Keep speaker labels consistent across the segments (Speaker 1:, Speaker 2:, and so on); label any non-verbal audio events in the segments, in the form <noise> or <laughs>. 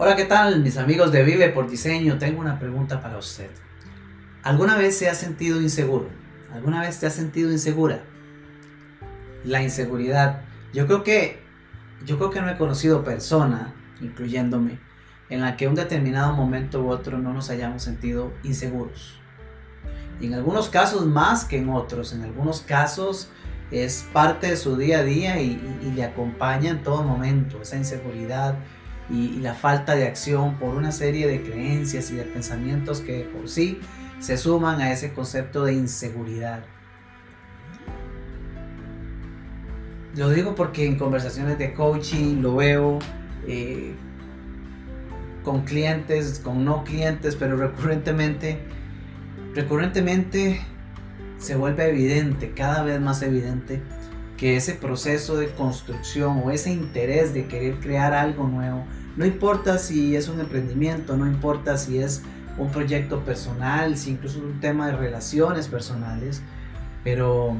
Speaker 1: Hola, ¿qué tal mis amigos de Vive por Diseño? Tengo una pregunta para usted. ¿Alguna vez se ha sentido inseguro? ¿Alguna vez te has sentido insegura? La inseguridad. Yo creo que yo creo que no he conocido persona, incluyéndome, en la que un determinado momento u otro no nos hayamos sentido inseguros. Y en algunos casos más que en otros, en algunos casos es parte de su día a día y, le acompaña en todo momento esa inseguridad y, la falta de acción por una serie de creencias y de pensamientos que por sí se suman a ese concepto de inseguridad. Lo digo porque en conversaciones de coaching lo veo eh, con clientes, con no clientes, pero recurrentemente, recurrentemente se vuelve evidente, cada vez más evidente, que ese proceso de construcción o ese interés de querer crear algo nuevo, no importa si es un emprendimiento, no importa si es un proyecto personal, si incluso es un tema de relaciones personales, pero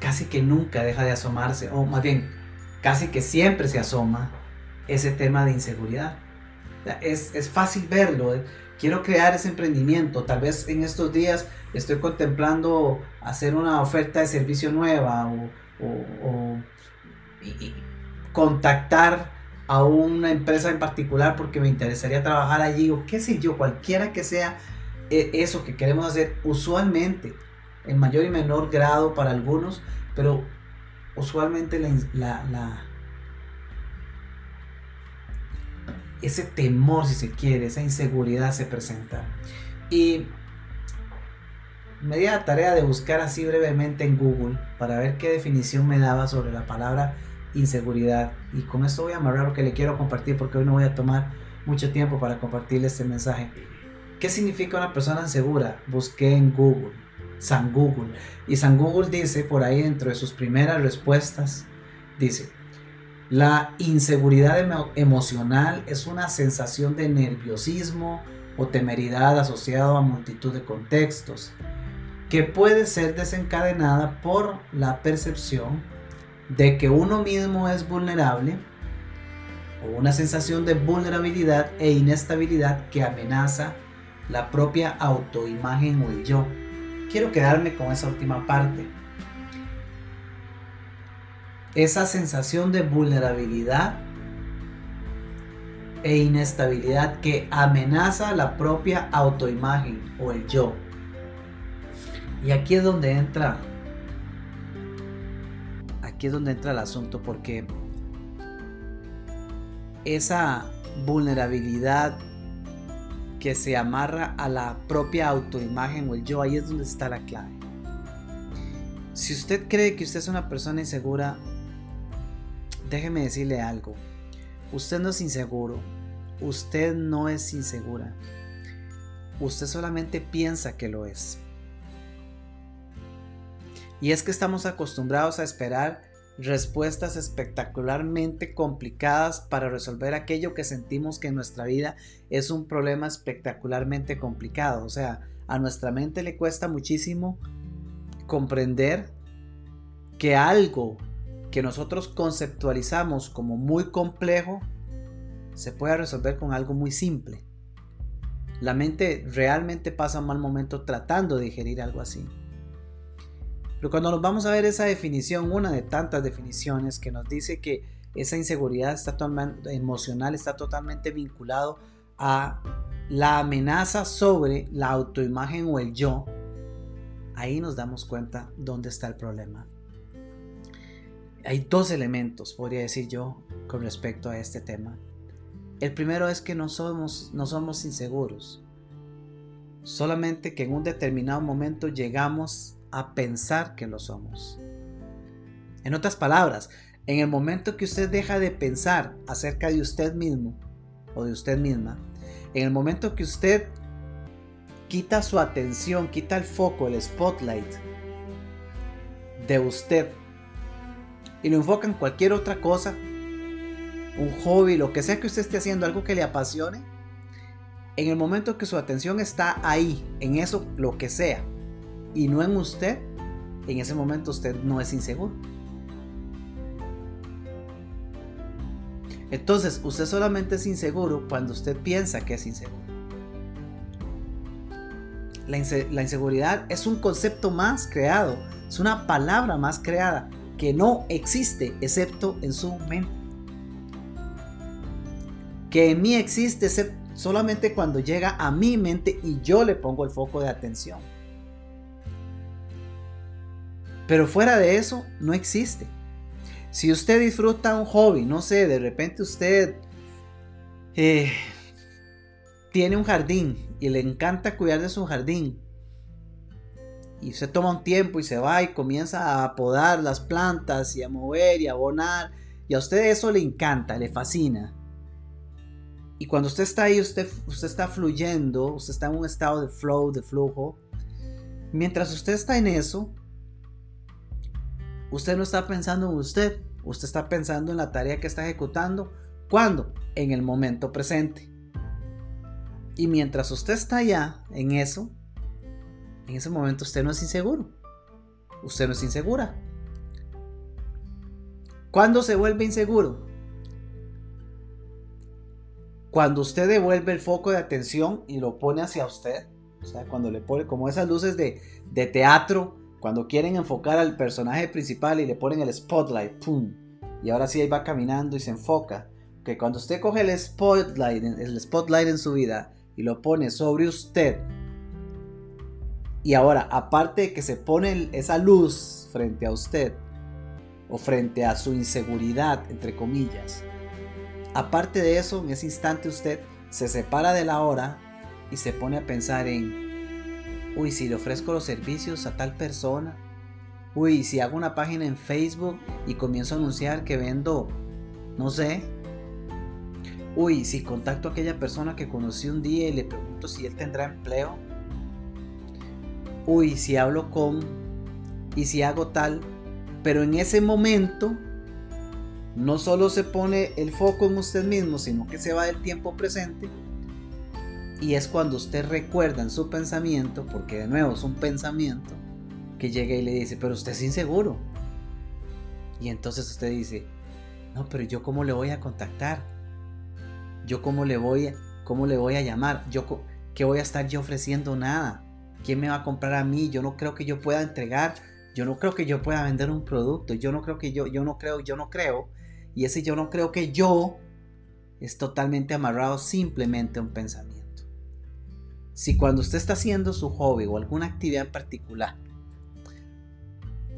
Speaker 1: casi que nunca deja de asomarse, o más bien, casi que siempre se asoma ese tema de inseguridad. Es, es fácil verlo. ¿eh? Quiero crear ese emprendimiento. Tal vez en estos días estoy contemplando hacer una oferta de servicio nueva o, o, contactar a una empresa en particular porque me interesaría trabajar allí o qué sé yo, cualquiera que sea eh, eso que queremos hacer usualmente en mayor y menor grado para algunos, pero usualmente la, ese temor, si se quiere, esa inseguridad se presenta. Y me di la tarea de buscar así brevemente en Google para ver qué definición me daba sobre la palabra inseguridad. Y con esto voy a amarrar lo que le quiero compartir porque hoy no voy a tomar mucho tiempo para compartirle este mensaje. ¿Qué significa una persona insegura? Busqué en Google San Google. Y San Google dice por ahí dentro de sus primeras respuestas, dice, la inseguridad emocional es una sensación de nerviosismo o temeridad asociado a multitud de contextos que puede ser desencadenada por la percepción de que uno mismo es vulnerable o una sensación de vulnerabilidad e inestabilidad que amenaza la propia autoimagen o el yo quiero quedarme con esa última parte. Esa sensación de vulnerabilidad e inestabilidad que amenaza la propia autoimagen o el yo. Y aquí es donde entra aquí es donde entra el asunto porque esa vulnerabilidad que se amarra a la propia autoimagen o el yo, ahí es donde está la clave. Si usted cree que usted es una persona insegura, déjeme decirle algo. Usted no es inseguro, usted no es insegura. Usted solamente piensa que lo es. Y es que estamos acostumbrados a esperar respuestas espectacularmente complicadas para resolver aquello que sentimos que en nuestra vida es un problema espectacularmente complicado. O sea, a nuestra mente le cuesta muchísimo comprender que algo que nosotros conceptualizamos como muy complejo se puede resolver con algo muy simple. La mente realmente pasa un mal momento tratando de digerir algo así. Pero cuando nos vamos a ver esa definición, una de tantas definiciones que nos dice que esa inseguridad emocional está totalmente vinculado a la amenaza sobre la autoimagen o el yo, ahí nos damos cuenta dónde está el problema. Hay dos elementos, podría decir yo, con respecto a este tema. El primero es que no somos, no somos inseguros, solamente que en un determinado momento llegamos a pensar que lo somos. En otras palabras, en el momento que usted deja de pensar acerca de usted mismo o de usted misma, en el momento que usted quita su atención, quita el foco, el spotlight de usted y lo enfoca en cualquier otra cosa, un hobby, lo que sea que usted esté haciendo, algo que le apasione, en el momento que su atención está ahí, en eso, lo que sea, y no en usted, en ese momento usted no es inseguro. Entonces, usted solamente es inseguro cuando usted piensa que es inseguro. La, inseguridad es un concepto más creado, es una palabra más creada que no existe excepto en su mente. Que en mí existe solamente cuando llega a mi mente y yo le pongo el foco de atención. Pero fuera de eso, no existe. Si usted disfruta un hobby, no sé, de repente usted eh, tiene un jardín y le encanta cuidar de su jardín. Y usted toma un tiempo y se va y comienza a podar las plantas y a mover y a abonar. Y a usted eso le encanta, le fascina. Y cuando usted está ahí, usted, usted está fluyendo, usted está en un estado de flow, de flujo. Mientras usted está en eso, usted no está pensando en usted, usted está pensando en la tarea que está ejecutando. ¿Cuándo? En el momento presente. Y mientras usted está allá en eso, en ese momento usted no es inseguro. Usted no es insegura. ¿Cuándo se vuelve inseguro? Cuando usted devuelve el foco de atención y lo pone hacia usted. O sea, cuando le pone como esas luces de, de teatro, cuando quieren enfocar al personaje principal y le ponen el spotlight, ¡pum! Y ahora sí ahí va caminando y se enfoca. Que cuando usted coge el spotlight, el spotlight en su vida y lo pone sobre usted. Y ahora, aparte de que se pone esa luz frente a usted, o frente a su inseguridad, entre comillas, aparte de eso, en ese instante usted se separa de la hora y se pone a pensar en, uy, si le ofrezco los servicios a tal persona, uy, si hago una página en Facebook y comienzo a anunciar que vendo, no sé, Uy, si contacto a aquella persona que conocí un día y le pregunto si él tendrá empleo. Uy, si hablo con y si hago tal. Pero en ese momento no solo se pone el foco en usted mismo, sino que se va del tiempo presente. Y es cuando usted recuerda en su pensamiento, porque de nuevo es un pensamiento, que llega y le dice, pero usted es inseguro. Y entonces usted dice, no, pero yo cómo le voy a contactar yo cómo le voy, cómo le voy a llamar, yo qué voy a estar yo ofreciendo nada, quién me va a comprar a mí, yo no creo que yo pueda entregar, yo no creo que yo pueda vender un producto, yo no creo que yo, yo no creo, yo no creo, y ese yo no creo que yo es totalmente amarrado simplemente a un pensamiento. Si cuando usted está haciendo su hobby o alguna actividad en particular,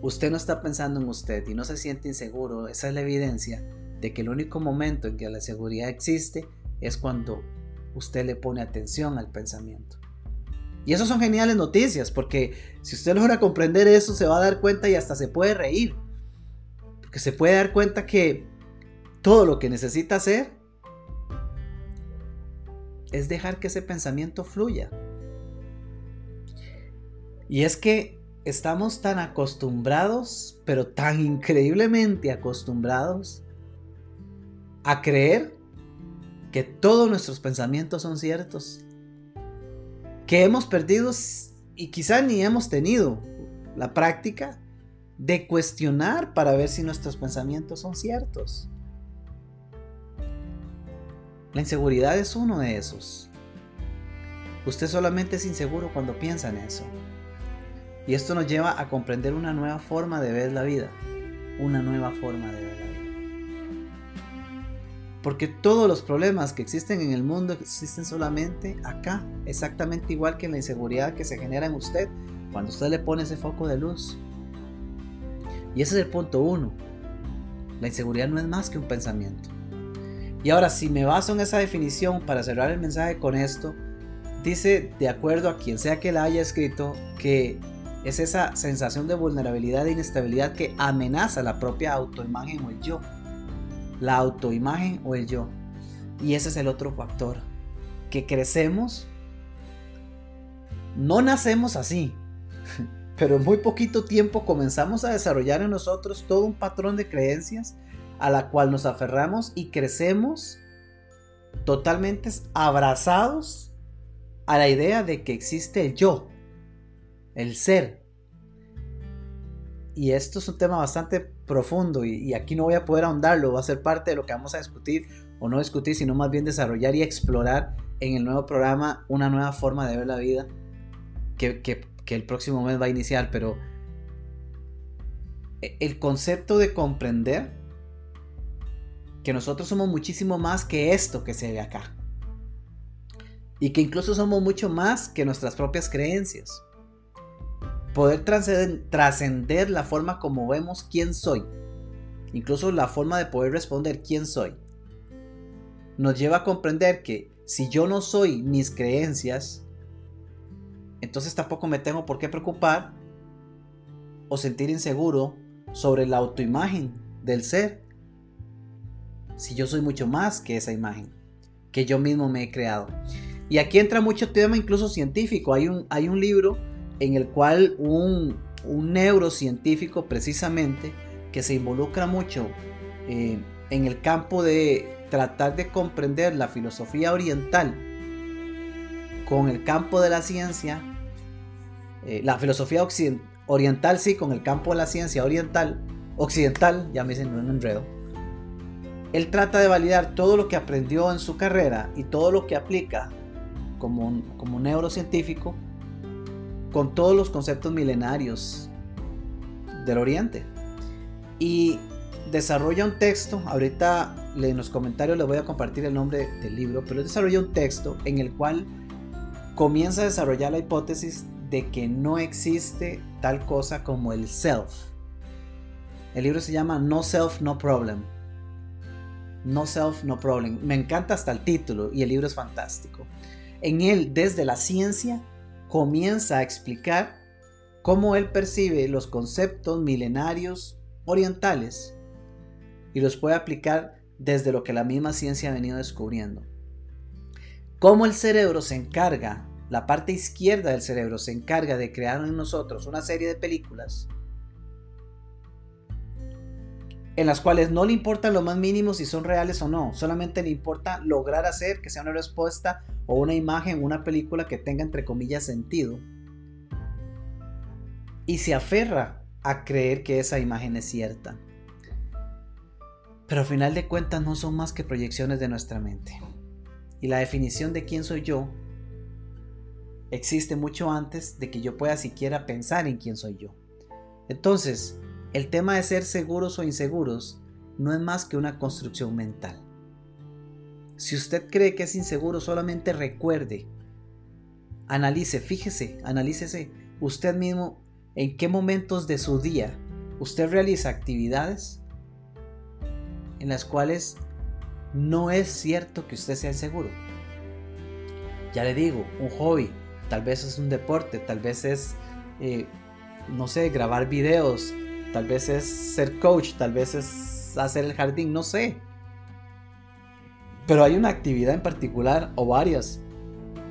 Speaker 1: usted no está pensando en usted y no se siente inseguro, esa es la evidencia de que el único momento en que la seguridad existe es cuando usted le pone atención al pensamiento. Y eso son geniales noticias, porque si usted logra comprender eso, se va a dar cuenta y hasta se puede reír. Porque se puede dar cuenta que todo lo que necesita hacer es dejar que ese pensamiento fluya. Y es que estamos tan acostumbrados, pero tan increíblemente acostumbrados, a creer que todos nuestros pensamientos son ciertos, que hemos perdido y quizá ni hemos tenido la práctica de cuestionar para ver si nuestros pensamientos son ciertos. La inseguridad es uno de esos. Usted solamente es inseguro cuando piensa en eso. Y esto nos lleva a comprender una nueva forma de ver la vida. Una nueva forma de ver. Porque todos los problemas que existen en el mundo existen solamente acá, exactamente igual que la inseguridad que se genera en usted cuando usted le pone ese foco de luz. Y ese es el punto uno. La inseguridad no es más que un pensamiento. Y ahora, si me baso en esa definición para cerrar el mensaje con esto, dice, de acuerdo a quien sea que la haya escrito, que es esa sensación de vulnerabilidad e inestabilidad que amenaza la propia autoimagen o el yo la autoimagen o el yo. Y ese es el otro factor, que crecemos, no nacemos así, <laughs> pero en muy poquito tiempo comenzamos a desarrollar en nosotros todo un patrón de creencias a la cual nos aferramos y crecemos totalmente abrazados a la idea de que existe el yo, el ser. Y esto es un tema bastante profundo y, aquí no voy a poder ahondarlo, va a ser parte de lo que vamos a discutir o no discutir, sino más bien desarrollar y explorar en el nuevo programa una nueva forma de ver la vida que, que el próximo mes va a iniciar, pero e, el concepto de comprender que nosotros somos muchísimo más que esto que se ve acá. Y que incluso somos mucho más que nuestras propias creencias. Poder trascender la forma como vemos quién soy. Incluso la forma de poder responder quién soy. Nos lleva a comprender que si yo no soy mis creencias, entonces tampoco me tengo por qué preocupar o sentir inseguro sobre la autoimagen del ser. Si yo soy mucho más que esa imagen que yo mismo me he creado. Y aquí entra mucho tema incluso científico. Hay un, hay un libro en el cual un, un neurocientífico precisamente que se involucra mucho eh, en el campo de tratar de comprender la filosofía oriental con el campo de la ciencia, eh, la filosofía oriental sí, con el campo de la ciencia oriental, occidental, ya me dicen un enredo. Él trata de validar todo lo que aprendió en su carrera y todo lo que aplica como, como neurocientífico con todos los conceptos milenarios del Oriente. Y desarrolla un texto, ahorita en los comentarios les voy a compartir el nombre del libro, pero desarrolla un texto en el cual comienza a desarrollar la hipótesis de que no existe tal cosa como el self. El libro se llama No Self, No Problem. No Self, No Problem. Me encanta hasta el título y el libro es fantástico. En él, desde la ciencia, comienza a explicar cómo él percibe los conceptos milenarios orientales y los puede aplicar desde lo que la misma ciencia ha venido descubriendo. Cómo el cerebro se encarga la parte izquierda del cerebro se encarga de crear en nosotros una serie de películas en las cuales no le importa lo más mínimo si son reales o no, solamente le importa lograr hacer que sea una respuesta o una imagen, una película que tenga entre comillas sentido. Y se aferra a creer que esa imagen es cierta. Pero al final de cuentas no son más que proyecciones de nuestra mente. Y la definición de quién soy yo existe mucho antes de que yo pueda siquiera pensar en quién soy yo. Entonces, el tema de ser seguros o inseguros no es más que una construcción mental. Si usted cree que es inseguro, solamente recuerde, analice, fíjese, analícese usted mismo en qué momentos de su día usted realiza actividades en las cuales no es cierto que usted sea inseguro. Ya le digo, un hobby, tal vez es un deporte, tal vez es, eh, no sé, grabar videos, tal vez es ser coach, tal vez es hacer el jardín, no sé. Pero hay una actividad en particular o varias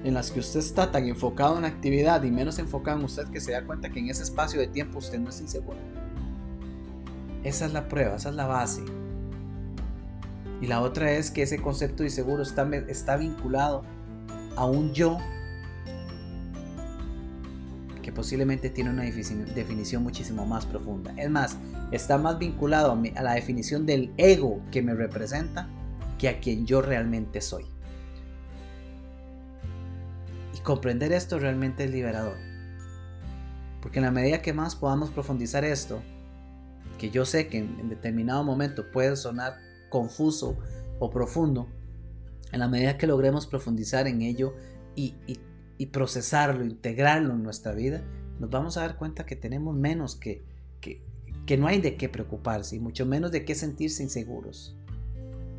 Speaker 1: en las que usted está tan enfocado en la actividad y menos enfocado en usted que se da cuenta que en ese espacio de tiempo usted no es inseguro. Esa es la prueba, esa es la base. Y la otra es que ese concepto de inseguro está, está vinculado a un yo que posiblemente tiene una definición muchísimo más profunda. Es más, está más vinculado a, la definición del ego que me representa que a quien yo realmente soy. Y comprender esto realmente es liberador. Porque en la medida que más podamos profundizar esto, que yo sé que en, determinado momento puede sonar confuso o profundo, en la medida que logremos profundizar en ello y, y y procesarlo, integrarlo en nuestra vida, nos vamos a dar cuenta que tenemos menos que, que, que no hay de qué preocuparse y mucho menos de qué sentirse inseguros.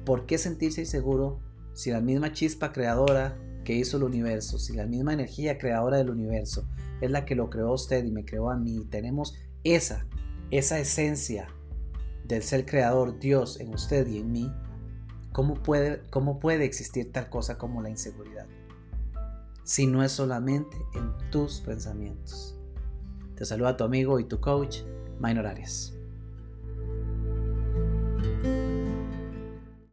Speaker 1: ¿Por qué sentirse inseguro si la misma chispa creadora que hizo el universo, si la misma energía creadora del universo es la que lo creó usted y me creó a mí, tenemos esa, esa esencia del ser creador, Dios, en usted y en mí, ¿cómo puede, cómo puede existir tal cosa como la inseguridad? Si no es solamente en tus pensamientos. Te saluda tu amigo y tu coach, Minor Arias.